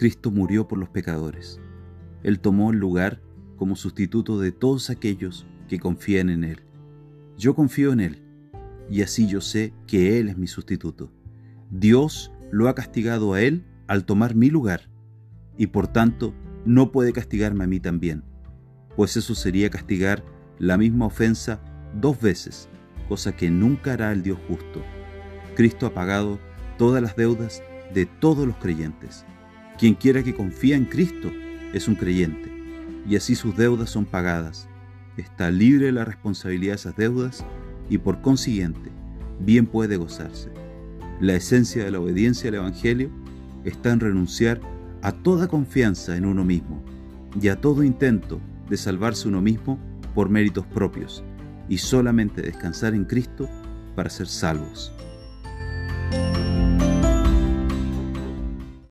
Cristo murió por los pecadores. Él tomó el lugar como sustituto de todos aquellos que confían en Él. Yo confío en Él, y así yo sé que Él es mi sustituto. Dios lo ha castigado a Él al tomar mi lugar, y por tanto no puede castigarme a mí también, pues eso sería castigar la misma ofensa dos veces, cosa que nunca hará el Dios justo. Cristo ha pagado todas las deudas de todos los creyentes. Quien quiera que confía en Cristo es un creyente, y así sus deudas son pagadas. Está libre de la responsabilidad de esas deudas y por consiguiente bien puede gozarse. La esencia de la obediencia al Evangelio está en renunciar a toda confianza en uno mismo y a todo intento de salvarse uno mismo por méritos propios y solamente descansar en Cristo para ser salvos.